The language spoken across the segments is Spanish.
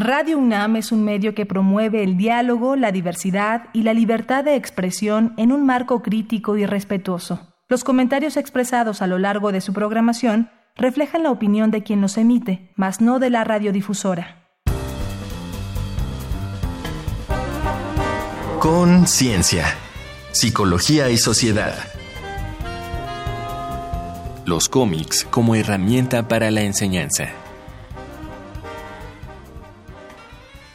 Radio UNAM es un medio que promueve el diálogo, la diversidad y la libertad de expresión en un marco crítico y respetuoso. Los comentarios expresados a lo largo de su programación reflejan la opinión de quien los emite, mas no de la radiodifusora. Conciencia, psicología y sociedad. Los cómics como herramienta para la enseñanza.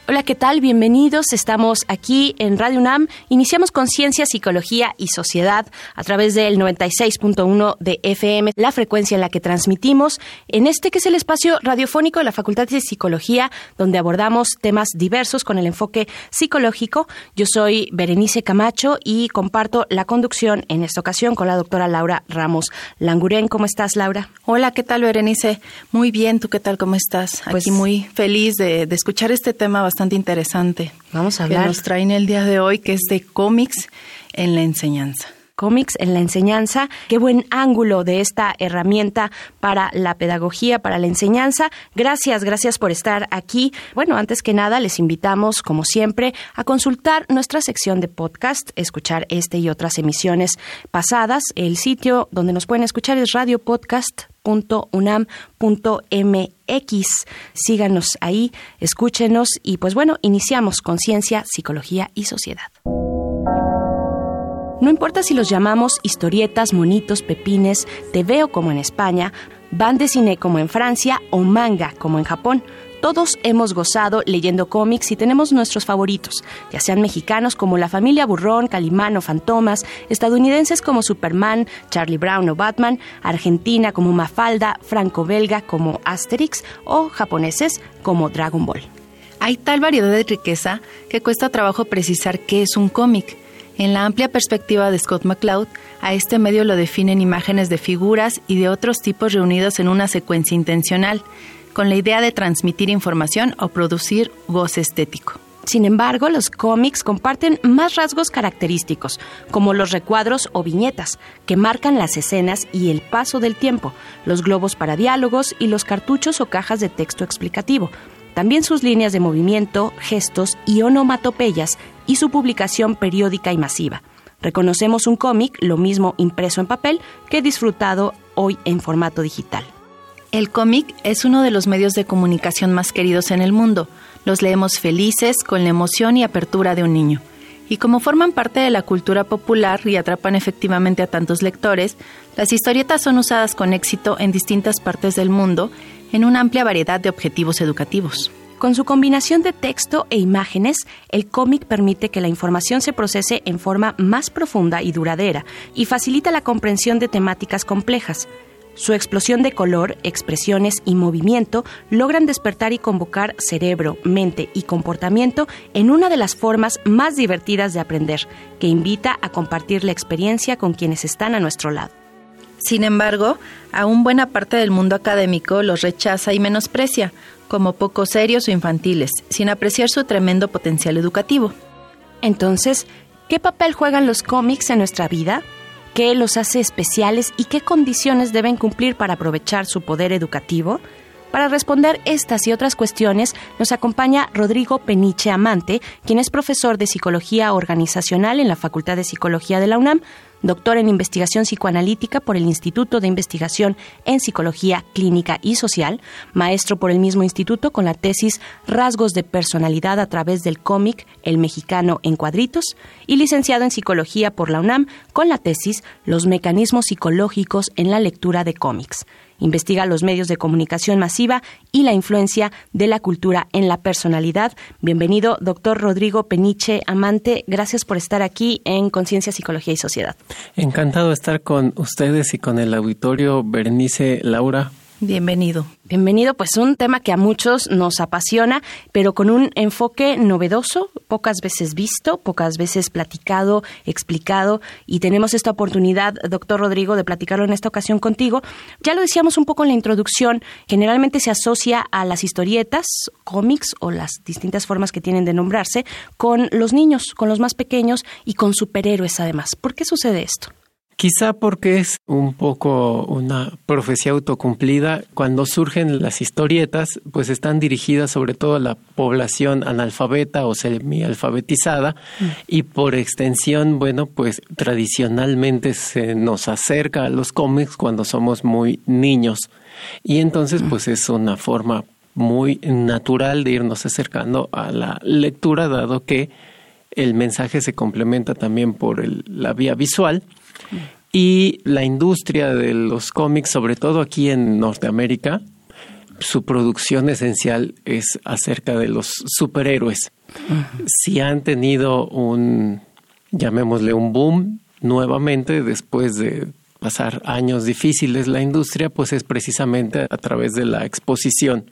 Hola, ¿qué tal? Bienvenidos. Estamos aquí en Radio UNAM. Iniciamos con Ciencia, Psicología y Sociedad a través del 96.1 de FM, la frecuencia en la que transmitimos en este que es el espacio radiofónico de la Facultad de Psicología, donde abordamos temas diversos con el enfoque psicológico. Yo soy Berenice Camacho y comparto la conducción en esta ocasión con la doctora Laura Ramos Languren. ¿Cómo estás, Laura? Hola, ¿qué tal, Berenice? Muy bien, ¿tú qué tal? ¿Cómo estás? Pues, aquí muy feliz de, de escuchar este tema bastante interesante. Vamos a hablar. Que nos traen el día de hoy, que es de cómics en la enseñanza cómics en la enseñanza. Qué buen ángulo de esta herramienta para la pedagogía, para la enseñanza. Gracias, gracias por estar aquí. Bueno, antes que nada, les invitamos, como siempre, a consultar nuestra sección de podcast, escuchar este y otras emisiones pasadas. El sitio donde nos pueden escuchar es Síganos ahí, escúchenos y pues bueno, iniciamos con ciencia, psicología y sociedad. No importa si los llamamos historietas, monitos, pepines, te veo como en España, van de cine como en Francia o manga como en Japón. Todos hemos gozado leyendo cómics y tenemos nuestros favoritos, ya sean mexicanos como La Familia Burrón, Calimán o Fantomas, estadounidenses como Superman, Charlie Brown o Batman, Argentina como Mafalda, franco-belga como Asterix o japoneses como Dragon Ball. Hay tal variedad de riqueza que cuesta trabajo precisar qué es un cómic. En la amplia perspectiva de Scott McCloud, a este medio lo definen imágenes de figuras y de otros tipos reunidos en una secuencia intencional, con la idea de transmitir información o producir goce estético. Sin embargo, los cómics comparten más rasgos característicos, como los recuadros o viñetas, que marcan las escenas y el paso del tiempo, los globos para diálogos y los cartuchos o cajas de texto explicativo, también sus líneas de movimiento, gestos y onomatopeyas y su publicación periódica y masiva. Reconocemos un cómic, lo mismo impreso en papel, que disfrutado hoy en formato digital. El cómic es uno de los medios de comunicación más queridos en el mundo. Los leemos felices, con la emoción y apertura de un niño. Y como forman parte de la cultura popular y atrapan efectivamente a tantos lectores, las historietas son usadas con éxito en distintas partes del mundo en una amplia variedad de objetivos educativos. Con su combinación de texto e imágenes, el cómic permite que la información se procese en forma más profunda y duradera y facilita la comprensión de temáticas complejas. Su explosión de color, expresiones y movimiento logran despertar y convocar cerebro, mente y comportamiento en una de las formas más divertidas de aprender, que invita a compartir la experiencia con quienes están a nuestro lado. Sin embargo, aún buena parte del mundo académico los rechaza y menosprecia, como poco serios o infantiles, sin apreciar su tremendo potencial educativo. Entonces, ¿qué papel juegan los cómics en nuestra vida? ¿Qué los hace especiales y qué condiciones deben cumplir para aprovechar su poder educativo? Para responder estas y otras cuestiones nos acompaña Rodrigo Peniche Amante, quien es profesor de Psicología Organizacional en la Facultad de Psicología de la UNAM, doctor en investigación psicoanalítica por el Instituto de Investigación en Psicología Clínica y Social, maestro por el mismo instituto con la tesis Rasgos de Personalidad a través del cómic El Mexicano en Cuadritos, y licenciado en Psicología por la UNAM con la tesis Los Mecanismos Psicológicos en la Lectura de Cómics. Investiga los medios de comunicación masiva y la influencia de la cultura en la personalidad. Bienvenido, doctor Rodrigo Peniche Amante. Gracias por estar aquí en Conciencia, Psicología y Sociedad. Encantado de estar con ustedes y con el auditorio Berenice Laura. Bienvenido. Bienvenido, pues un tema que a muchos nos apasiona, pero con un enfoque novedoso, pocas veces visto, pocas veces platicado, explicado, y tenemos esta oportunidad, doctor Rodrigo, de platicarlo en esta ocasión contigo. Ya lo decíamos un poco en la introducción, generalmente se asocia a las historietas, cómics o las distintas formas que tienen de nombrarse, con los niños, con los más pequeños y con superhéroes además. ¿Por qué sucede esto? Quizá porque es un poco una profecía autocumplida. Cuando surgen las historietas, pues están dirigidas sobre todo a la población analfabeta o semi-alfabetizada mm. y por extensión, bueno, pues tradicionalmente se nos acerca a los cómics cuando somos muy niños. Y entonces, pues es una forma muy natural de irnos acercando a la lectura, dado que el mensaje se complementa también por la vía visual. Y la industria de los cómics, sobre todo aquí en Norteamérica, su producción esencial es acerca de los superhéroes. Si han tenido un, llamémosle un boom nuevamente después de pasar años difíciles la industria, pues es precisamente a través de la exposición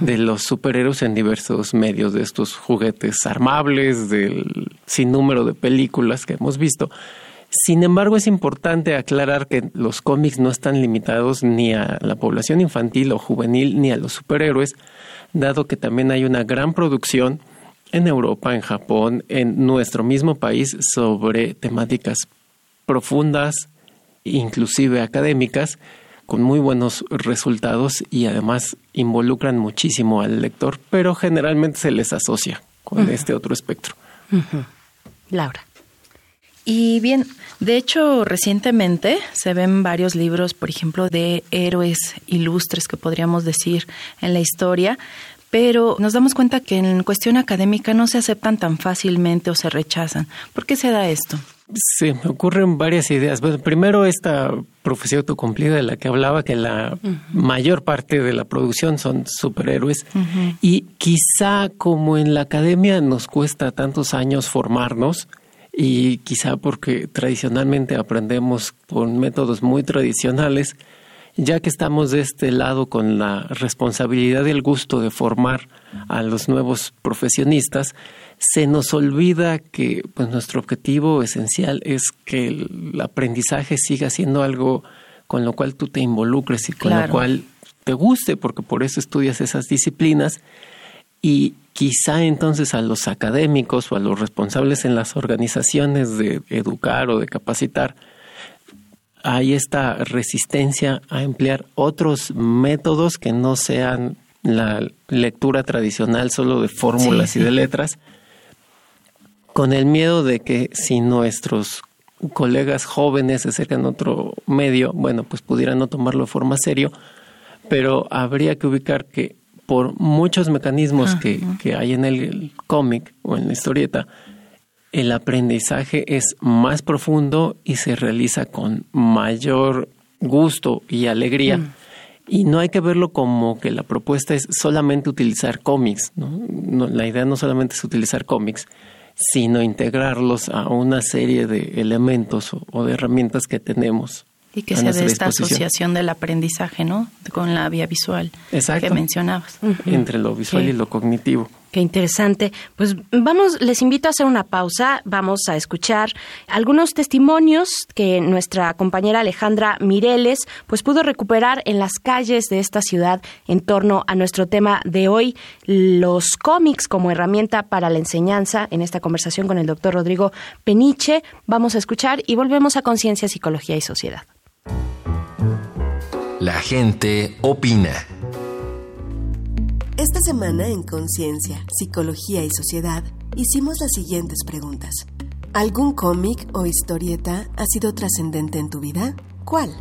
de los superhéroes en diversos medios, de estos juguetes armables, del sinnúmero de películas que hemos visto. Sin embargo, es importante aclarar que los cómics no están limitados ni a la población infantil o juvenil ni a los superhéroes, dado que también hay una gran producción en Europa, en Japón, en nuestro mismo país sobre temáticas profundas, inclusive académicas, con muy buenos resultados y además involucran muchísimo al lector, pero generalmente se les asocia con este otro espectro. Laura. Y bien, de hecho, recientemente se ven varios libros, por ejemplo, de héroes ilustres que podríamos decir en la historia, pero nos damos cuenta que en cuestión académica no se aceptan tan fácilmente o se rechazan. ¿Por qué se da esto? Se me ocurren varias ideas. Bueno, primero esta profecía autocumplida de la que hablaba, que la mayor parte de la producción son superhéroes. Y quizá como en la academia nos cuesta tantos años formarnos, y quizá porque tradicionalmente aprendemos con métodos muy tradicionales, ya que estamos de este lado con la responsabilidad y el gusto de formar a los nuevos profesionistas, se nos olvida que pues, nuestro objetivo esencial es que el aprendizaje siga siendo algo con lo cual tú te involucres y con lo cual te guste, porque por eso estudias esas disciplinas. Y quizá entonces a los académicos o a los responsables en las organizaciones de educar o de capacitar, hay esta resistencia a emplear otros métodos que no sean la lectura tradicional solo de fórmulas y de letras, con el miedo de que si nuestros colegas jóvenes se acercan a otro medio, bueno, pues pudieran no tomarlo de forma serio, pero habría que ubicar que por muchos mecanismos que, que, hay en el cómic o en la historieta, el aprendizaje es más profundo y se realiza con mayor gusto y alegría. Mm. Y no hay que verlo como que la propuesta es solamente utilizar cómics. ¿no? la idea no solamente es utilizar cómics, sino integrarlos a una serie de elementos o de herramientas que tenemos y que sea de esta asociación del aprendizaje, ¿no? Con la vía visual que mencionabas. Entre lo visual y lo cognitivo. Qué interesante. Pues vamos, les invito a hacer una pausa. Vamos a escuchar algunos testimonios que nuestra compañera Alejandra Mireles pues pudo recuperar en las calles de esta ciudad en torno a nuestro tema de hoy, los cómics como herramienta para la enseñanza. En esta conversación con el doctor Rodrigo Peniche vamos a escuchar y volvemos a Conciencia, Psicología y Sociedad. La gente opina. Esta semana en Conciencia, Psicología y Sociedad hicimos las siguientes preguntas. ¿Algún cómic o historieta ha sido trascendente en tu vida? ¿Cuál?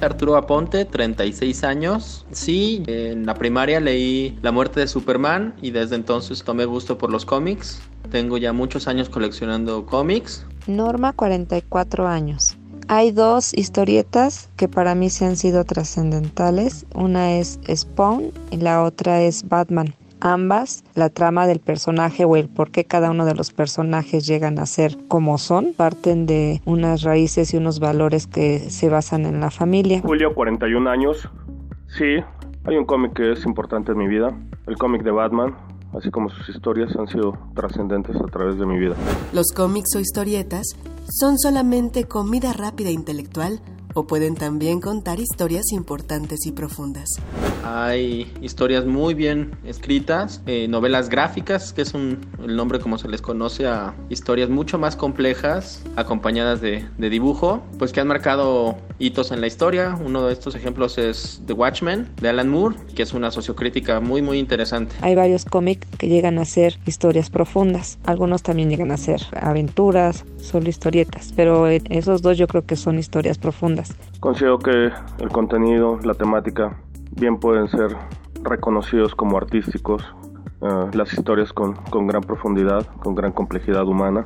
Arturo Aponte, 36 años. Sí, en la primaria leí La muerte de Superman y desde entonces tomé gusto por los cómics. Tengo ya muchos años coleccionando cómics. Norma, 44 años. Hay dos historietas que para mí se han sido trascendentales. Una es Spawn y la otra es Batman. Ambas, la trama del personaje o el por qué cada uno de los personajes llegan a ser como son, parten de unas raíces y unos valores que se basan en la familia. Julio, 41 años. Sí, hay un cómic que es importante en mi vida, el cómic de Batman, así como sus historias han sido trascendentes a través de mi vida. Los cómics o historietas son solamente comida rápida e intelectual o pueden también contar historias importantes y profundas. Hay historias muy bien escritas, eh, novelas gráficas, que es un, el nombre como se les conoce a historias mucho más complejas, acompañadas de, de dibujo, pues que han marcado hitos en la historia. Uno de estos ejemplos es The Watchmen de Alan Moore, que es una sociocrítica muy muy interesante. Hay varios cómics que llegan a ser historias profundas, algunos también llegan a ser aventuras, solo historietas, pero esos dos yo creo que son historias profundas. Considero que el contenido, la temática, bien pueden ser reconocidos como artísticos, eh, las historias con, con gran profundidad, con gran complejidad humana.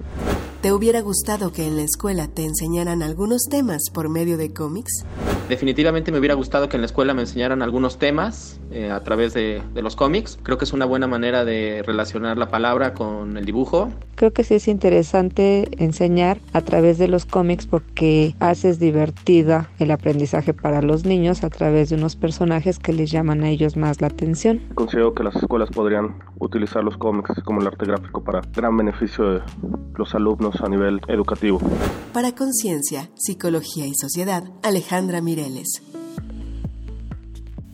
¿Te hubiera gustado que en la escuela te enseñaran algunos temas por medio de cómics? Definitivamente me hubiera gustado que en la escuela me enseñaran algunos temas eh, a través de, de, los cómics. Creo que es una buena manera de relacionar la palabra con el dibujo. Creo que sí es interesante enseñar a través de los cómics porque haces divertida el aprendizaje para los niños a través de unos personajes que les llaman a ellos más la atención. Considero que las escuelas podrían utilizar los cómics como el arte gráfico para gran beneficio de los alumnos a nivel educativo. Para Conciencia, Psicología y Sociedad, Alejandra Mireles.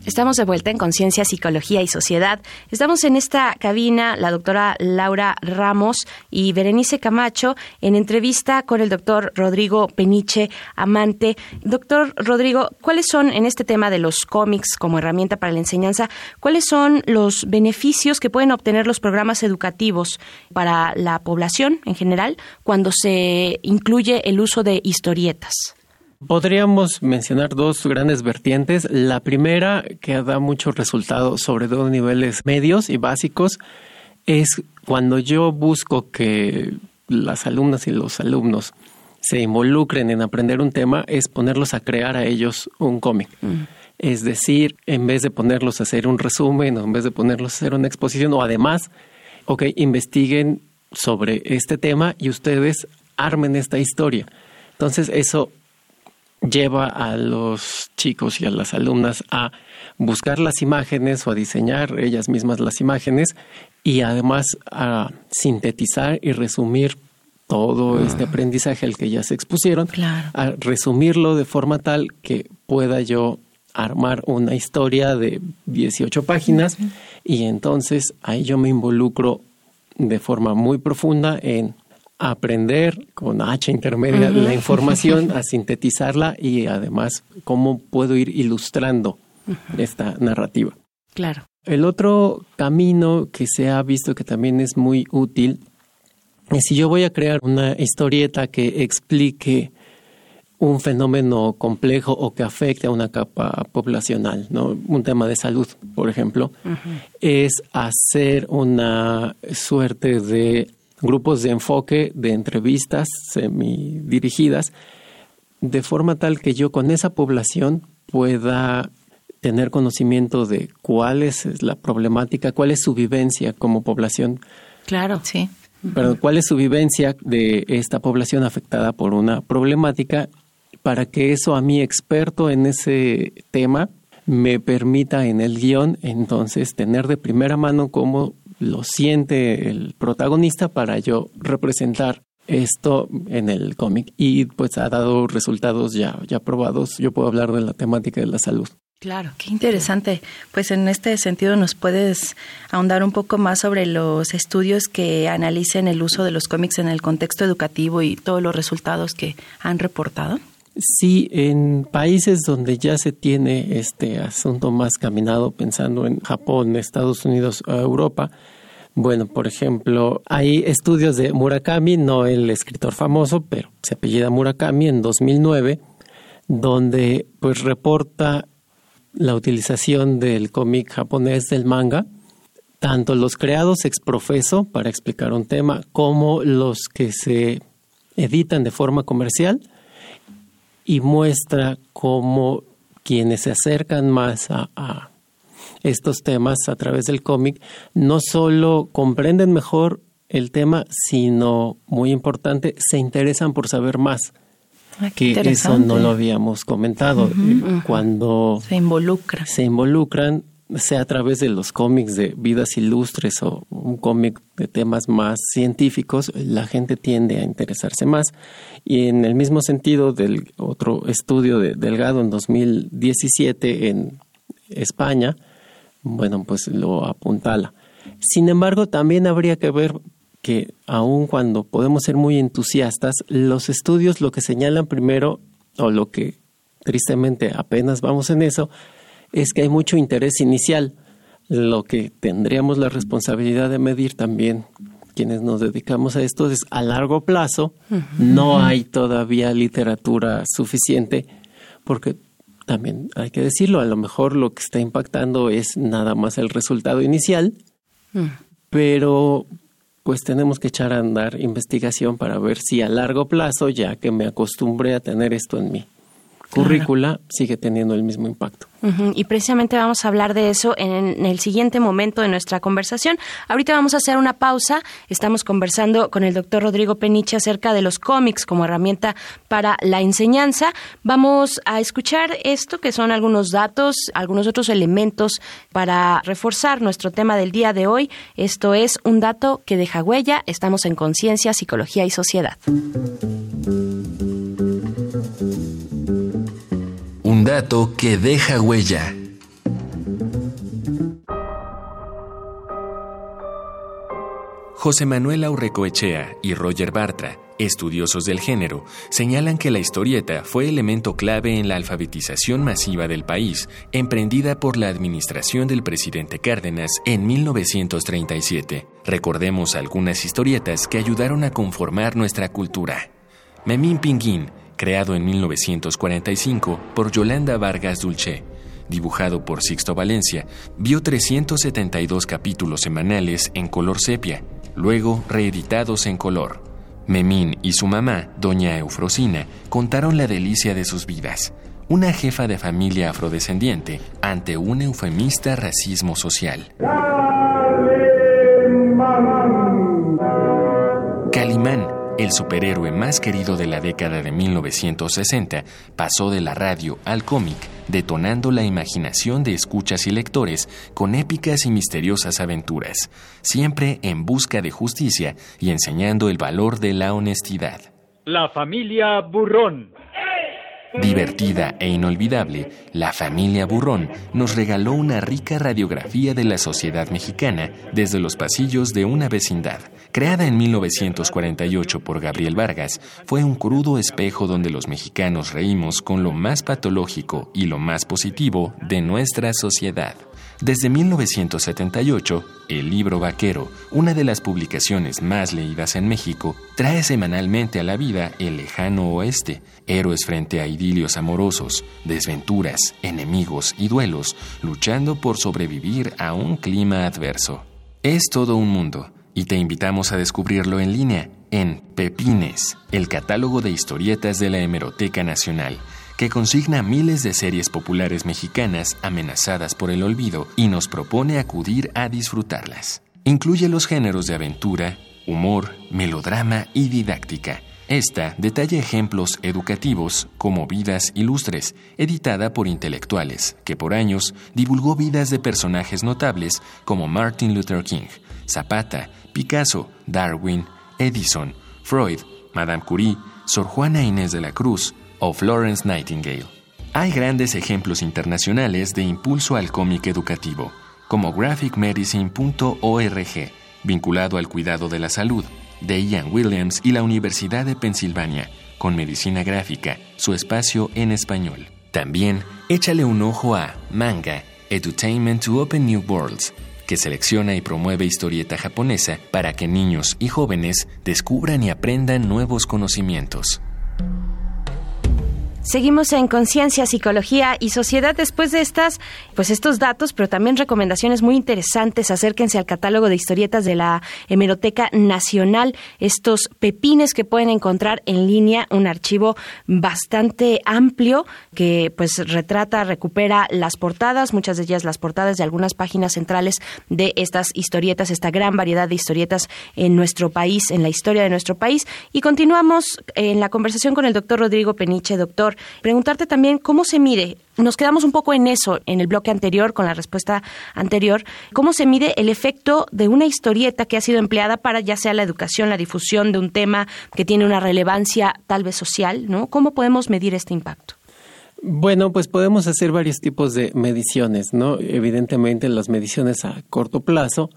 Estamos de vuelta en Conciencia, Psicología y Sociedad. Estamos en esta cabina, la doctora Laura Ramos y Berenice Camacho, en entrevista con el doctor Rodrigo Peniche Amante. Doctor Rodrigo, ¿cuáles son en este tema de los cómics como herramienta para la enseñanza, cuáles son los beneficios que pueden obtener los programas educativos para la población en general cuando se incluye el uso de historietas? Podríamos mencionar dos grandes vertientes. La primera, que da mucho resultado, sobre todo niveles medios y básicos, es cuando yo busco que las alumnas y los alumnos se involucren en aprender un tema, es ponerlos a crear a ellos un cómic. Mm. Es decir, en vez de ponerlos a hacer un resumen o en vez de ponerlos a hacer una exposición o además, ok, investiguen sobre este tema y ustedes armen esta historia. Entonces eso lleva a los chicos y a las alumnas a buscar las imágenes o a diseñar ellas mismas las imágenes y además a sintetizar y resumir todo ah. este aprendizaje al que ya se expusieron, a resumirlo de forma tal que pueda yo armar una historia de 18 páginas y entonces ahí yo me involucro de forma muy profunda en aprender con H intermedia la información, a sintetizarla y además cómo puedo ir ilustrando esta narrativa. Claro. El otro camino que se ha visto que también es muy útil es si yo voy a crear una historieta que explique un fenómeno complejo o que afecte a una capa poblacional, ¿no? Un tema de salud, por ejemplo, es hacer una suerte de grupos de enfoque, de entrevistas semi dirigidas, de forma tal que yo con esa población pueda tener conocimiento de cuál es la problemática, cuál es su vivencia como población. Claro, sí. Pero cuál es su vivencia de esta población afectada por una problemática para que eso a mi experto en ese tema me permita en el guion entonces tener de primera mano cómo lo siente el protagonista para yo representar esto en el cómic y pues ha dado resultados ya, ya probados. Yo puedo hablar de la temática de la salud. Claro, qué interesante. Pues en este sentido nos puedes ahondar un poco más sobre los estudios que analicen el uso de los cómics en el contexto educativo y todos los resultados que han reportado. Sí, en países donde ya se tiene este asunto más caminado, pensando en Japón, Estados Unidos Europa, bueno, por ejemplo, hay estudios de Murakami, no el escritor famoso, pero se apellida Murakami en 2009, donde pues reporta la utilización del cómic japonés del manga, tanto los creados ex profeso para explicar un tema como los que se editan de forma comercial y muestra cómo quienes se acercan más a, estos temas a través del cómic no solo comprenden mejor el tema, sino, muy importante, se interesan por saber más. Ah, que eso no lo habíamos comentado. Cuando se involucran. Se involucran, sea a través de los cómics de vidas ilustres o un cómic de temas más científicos, la gente tiende a interesarse más. Y en el mismo sentido del otro estudio de Delgado en 2017 en España, bueno, pues lo apuntala. Sin embargo, también habría que ver que aun cuando podemos ser muy entusiastas, los estudios lo que señalan primero, o lo que tristemente apenas vamos en eso, es que hay mucho interés inicial, lo que tendríamos la responsabilidad de medir también quienes nos dedicamos a esto es a largo plazo, no hay todavía literatura suficiente, porque también hay que decirlo, a lo mejor lo que está impactando es nada más el resultado inicial, mm. pero pues tenemos que echar a andar investigación para ver si a largo plazo, ya que me acostumbré a tener esto en mí currícula sigue teniendo el mismo impacto. Y precisamente vamos a hablar de eso en, el siguiente momento de nuestra conversación. Ahorita vamos a hacer una pausa. Estamos conversando con el doctor Rodrigo Peniche acerca de los cómics como herramienta para la enseñanza. Vamos a escuchar esto, que son algunos datos, algunos otros elementos para reforzar nuestro tema del día de hoy. Esto es un dato que deja huella. Estamos en conciencia, psicología y sociedad. Un dato que deja huella. José Manuel Aurrecoechea y Roger Bartra, estudiosos del género, señalan que la historieta fue elemento clave en la alfabetización masiva del país, emprendida por la administración del presidente Cárdenas en 1937. Recordemos algunas historietas que ayudaron a conformar nuestra cultura. Memín Pinguín, creado en 1945 por Yolanda Vargas Dulce, dibujado por Sixto Valencia, vio 372 capítulos semanales en color sepia, luego reeditados en color. Memín y su mamá, doña Eufrosina, contaron la delicia de sus vidas. Una jefa de familia afrodescendiente ante un eufemista racismo social. Calimán el superhéroe más querido de la década de 1960 pasó de la radio al cómic, detonando la imaginación de escuchas y lectores con épicas y misteriosas aventuras, siempre en busca de justicia y enseñando el valor de la honestidad. La familia Burrón. Divertida e inolvidable, la familia Burrón nos regaló una rica radiografía de la sociedad mexicana desde los pasillos de una vecindad. Creada en 1948 por Gabriel Vargas, fue un crudo espejo donde los mexicanos reímos con lo más patológico y lo más positivo de nuestra sociedad. Desde 1978, el libro Vaquero, una de las publicaciones más leídas en México, trae semanalmente a la vida el lejano oeste, héroes frente a idilios amorosos, desventuras, enemigos y duelos, luchando por sobrevivir a un clima adverso. Es todo un mundo, y te invitamos a descubrirlo en línea en Pepines, el catálogo de historietas de la Hemeroteca Nacional que consigna miles de series populares mexicanas amenazadas por el olvido y nos propone acudir a disfrutarlas. Incluye los géneros de aventura, humor, melodrama y didáctica. Esta detalla ejemplos educativos como Vidas Ilustres, editada por intelectuales, que por años divulgó vidas de personajes notables como Martin Luther King, Zapata, Picasso, Darwin, Edison, Freud, Madame Curie, Sor Juana Inés de la Cruz, o Florence Nightingale. Hay grandes ejemplos internacionales de impulso al cómic educativo, como graphicmedicine.org, vinculado al cuidado de la salud, de Ian Williams y la Universidad de Pensilvania, con medicina gráfica, su espacio en español. También échale un ojo a Manga, Edutainment to Open New Worlds, que selecciona y promueve historieta japonesa para que niños y jóvenes descubran y aprendan nuevos conocimientos. Seguimos en Conciencia, Psicología y Sociedad después de estas, pues estos datos, pero también recomendaciones muy interesantes. Acérquense al catálogo de historietas de la Hemeroteca Nacional, estos pepines que pueden encontrar en línea, un archivo bastante amplio que pues retrata, recupera las portadas, muchas de ellas las portadas de algunas páginas centrales de estas historietas, esta gran variedad de historietas en nuestro país, en la historia de nuestro país. Y continuamos en la conversación con el doctor Rodrigo Peniche, doctor Preguntarte también cómo se mide, nos quedamos un poco en eso en el bloque anterior, con la respuesta anterior, cómo se mide el efecto de una historieta que ha sido empleada para ya sea la educación, la difusión de un tema que tiene una relevancia tal vez social, ¿no? ¿Cómo podemos medir este impacto? Bueno, pues podemos hacer varios tipos de mediciones, ¿no? Evidentemente las mediciones a corto plazo,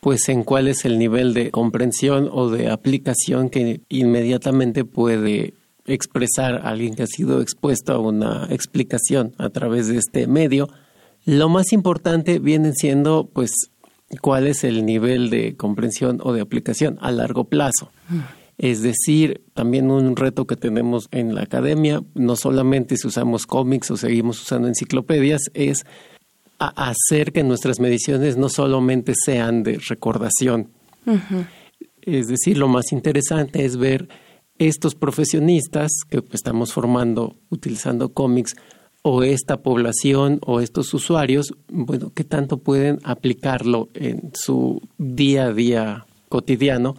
pues en cuál es el nivel de comprensión o de aplicación que inmediatamente puede expresar a alguien que ha sido expuesto a una explicación a través de este medio. Lo más importante viene siendo, pues, cuál es el nivel de comprensión o de aplicación a largo plazo. Es decir, también un reto que tenemos en la academia, no solamente si usamos cómics o seguimos usando enciclopedias, es hacer que nuestras mediciones no solamente sean de recordación. Es decir, lo más interesante es ver estos profesionistas que estamos formando utilizando cómics o esta población o estos usuarios, bueno, qué tanto pueden aplicarlo en su día a día cotidiano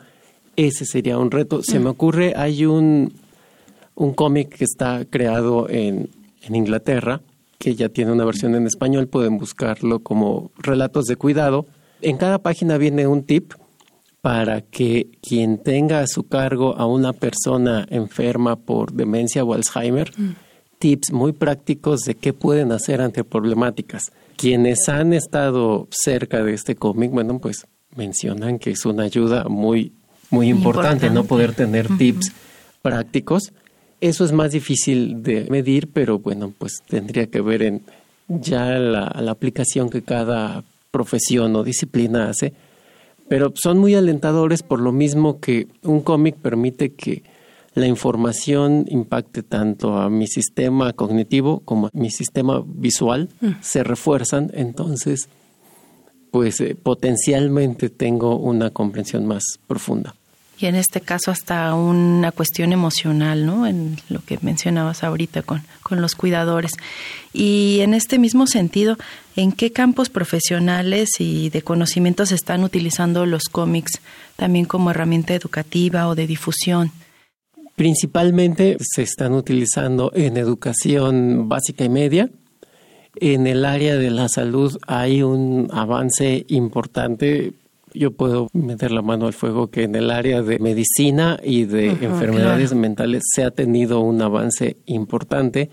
ese sería un reto. Se me ocurre, hay un, un cómic que está creado en, en Inglaterra, que ya tiene una versión en español, pueden buscarlo como Relatos de Cuidado. En cada página viene un tip para que quien tenga a su cargo a una persona enferma por demencia o Alzheimer, mm. tips muy prácticos de qué pueden hacer ante problemáticas. Quienes han estado cerca de este cómic, bueno, pues mencionan que es una ayuda muy muy importante, no poder tener tips prácticos. Eso es más difícil de medir, pero bueno, pues tendría que ver en ya la, la aplicación que cada profesión o disciplina hace. Pero son muy alentadores por lo mismo que un cómic permite que la información impacte tanto a mi sistema cognitivo como a mi sistema visual, mm. se refuerzan, entonces pues eh, potencialmente tengo una comprensión más profunda y en este caso hasta una cuestión emocional, ¿no? En lo que mencionabas ahorita con, con los cuidadores. Y en este mismo sentido, ¿en qué campos profesionales y de conocimiento se están utilizando los cómics también como herramienta educativa o de difusión? Principalmente se están utilizando en educación básica y media. En el área de la salud hay un avance importante yo puedo meter la mano al fuego que en el área de medicina y de enfermedades mentales se ha tenido un avance importante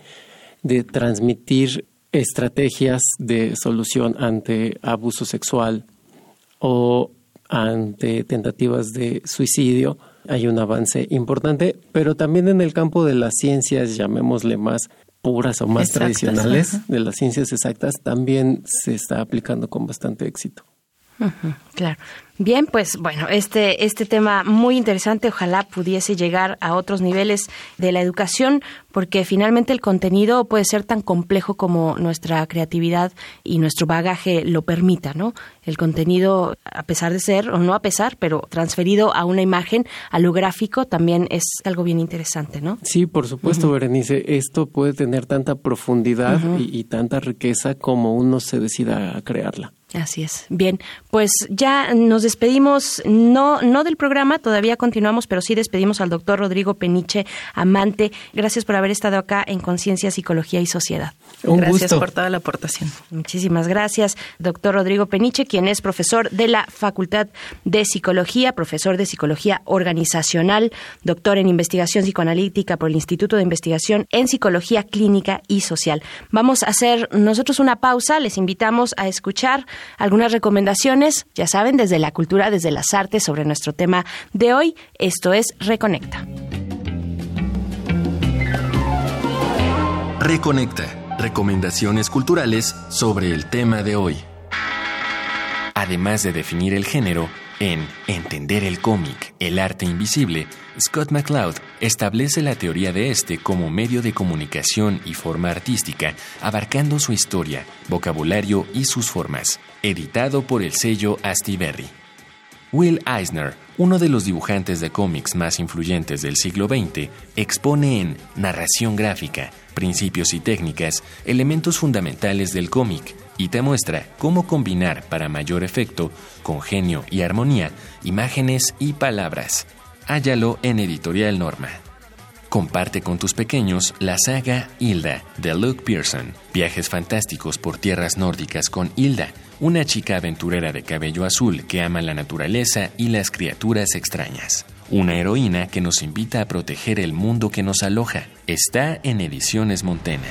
de transmitir estrategias de solución ante abuso sexual o ante tentativas de suicidio. Hay un avance importante, pero también en el campo de las ciencias, llamémosle más puras o más tradicionales, de las ciencias exactas, también se está aplicando con bastante éxito claro. Bien, pues bueno, este, este tema muy interesante, ojalá pudiese llegar a otros niveles de la educación, porque finalmente el contenido puede ser tan complejo como nuestra creatividad y nuestro bagaje lo permita, ¿no? El contenido, a pesar de ser, o no a pesar, pero transferido a una imagen, a lo gráfico, también es algo bien interesante, ¿no? Sí, por supuesto, Berenice, esto puede tener tanta profundidad y tanta riqueza como uno se decida a crearla. Así es. Bien, pues ya nos despedimos, no, no del programa, todavía continuamos, pero sí despedimos al doctor Rodrigo Peniche, amante. Gracias por haber estado acá en Conciencia, Psicología y Sociedad. gracias por toda la aportación. Muchísimas gracias, doctor Rodrigo Peniche, quien es profesor de la Facultad de Psicología, profesor de Psicología Organizacional, doctor en Investigación Psicoanalítica por el Instituto de Investigación en Psicología Clínica y Social. Vamos a hacer nosotros una pausa, les invitamos a escuchar algunas recomendaciones, ya saben, desde la cultura, desde las artes sobre nuestro tema de hoy. Esto es Reconecta. Reconecta. Recomendaciones culturales sobre el tema de hoy. Además de definir el género, en Entender el cómic, el arte invisible, Scott McCloud establece la teoría de este como medio de comunicación y forma artística, abarcando su historia, vocabulario y sus formas, editado por el sello Astiberri. Will Eisner, uno de los dibujantes de cómics más influyentes del siglo XX, expone en Narración gráfica, principios y técnicas, elementos fundamentales del cómic, y te muestra cómo combinar para mayor efecto, con genio y armonía, imágenes y palabras. Hállalo en Editorial Norma. Comparte con tus pequeños la saga Hilda de Luke Pearson, viajes fantásticos por tierras nórdicas con Hilda, una chica aventurera de cabello azul que ama la naturaleza y las criaturas extrañas. Una heroína que nos invita a proteger el mundo que nos aloja. Está en Ediciones Montena.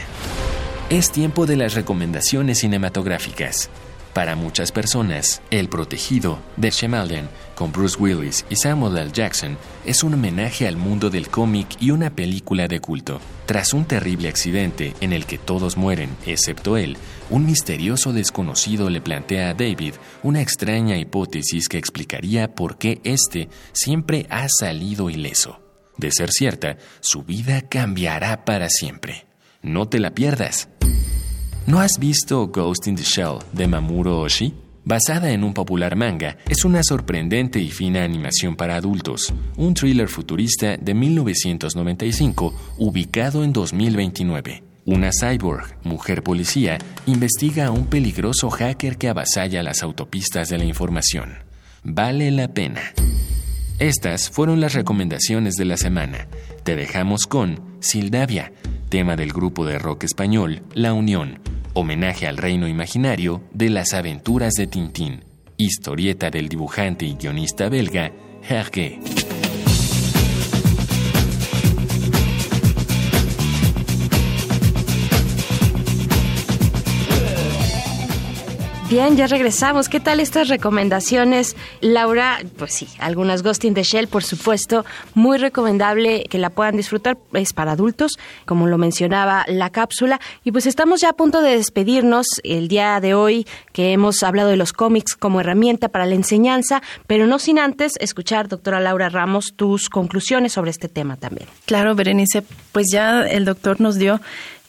Es tiempo de las recomendaciones cinematográficas. Para muchas personas, El Protegido de Shemalden, con Bruce Willis y Samuel L. Jackson, es un homenaje al mundo del cómic y una película de culto. Tras un terrible accidente en el que todos mueren, excepto él, un misterioso desconocido le plantea a David una extraña hipótesis que explicaría por qué éste siempre ha salido ileso. De ser cierta, su vida cambiará para siempre. No te la pierdas. ¿No has visto Ghost in the Shell de Mamuro Oshii? Basada en un popular manga, es una sorprendente y fina animación para adultos, un thriller futurista de 1995 ubicado en 2029. Una cyborg, mujer policía, investiga a un peligroso hacker que avasalla las autopistas de la información. Vale la pena. Estas fueron las recomendaciones de la semana. Te dejamos con Sildavia, tema del grupo de rock español La Unión, homenaje al reino imaginario de las aventuras de Tintín, historieta del dibujante y guionista belga Hergé. Bien, ya regresamos. ¿Qué tal estas recomendaciones? Laura, pues sí, algunas Ghost in the Shell, por supuesto, muy recomendable que la puedan disfrutar, es para adultos, como lo mencionaba la cápsula. Y pues estamos ya a punto de despedirnos el día de hoy, que hemos hablado de los cómics como herramienta para la enseñanza, pero no sin antes escuchar, doctora Laura Ramos, tus conclusiones sobre este tema también. Claro, Berenice, pues ya el doctor nos dio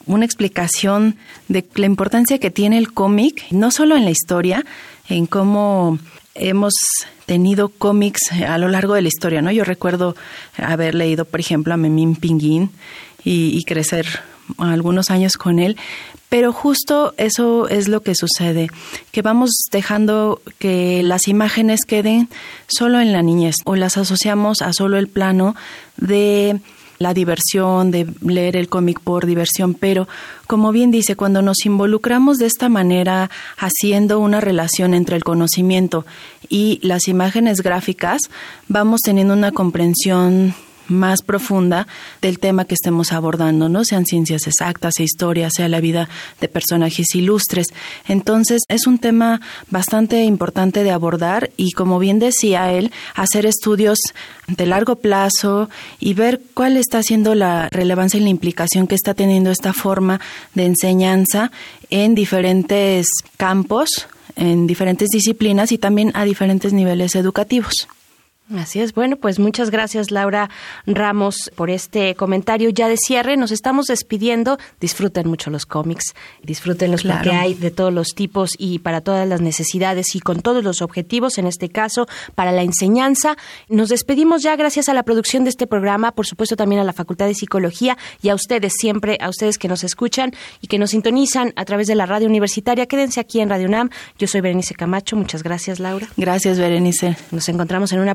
una explicación de la importancia que tiene el cómic, no solo en la historia, en cómo hemos tenido cómics a lo largo de la historia, ¿no? Yo recuerdo haber leído, por ejemplo, a Memín Pinguín y, y crecer algunos años con él, pero justo eso es lo que sucede, que vamos dejando que las imágenes queden solo en la niñez o las asociamos a solo el plano de la diversión, de leer el cómic por diversión, pero como bien dice, cuando nos involucramos de esta manera, haciendo una relación entre el conocimiento y las imágenes gráficas, vamos teniendo una comprensión más profunda del tema que estemos abordando, ¿no? Sean ciencias exactas, sea historia, sea la vida de personajes ilustres. Entonces, es un tema bastante importante de abordar y, como bien decía él, hacer estudios de largo plazo y ver cuál está siendo la relevancia y la implicación que está teniendo esta forma de enseñanza en diferentes campos, en diferentes disciplinas y también a diferentes niveles educativos. Así es. Bueno, pues muchas gracias Laura Ramos por este comentario ya de cierre. Nos estamos despidiendo. Disfruten mucho los cómics, disfruten los que hay de todos los tipos y para todas las necesidades y con todos los objetivos, en este caso para la enseñanza. Nos despedimos ya gracias a la producción de este programa, por supuesto también a la Facultad de Psicología y a ustedes siempre, a ustedes que nos escuchan y que nos sintonizan a través de la radio universitaria. Quédense aquí en Radio UNAM. Yo soy Berenice Camacho. Muchas gracias Laura. Gracias Berenice. Nos encontramos en una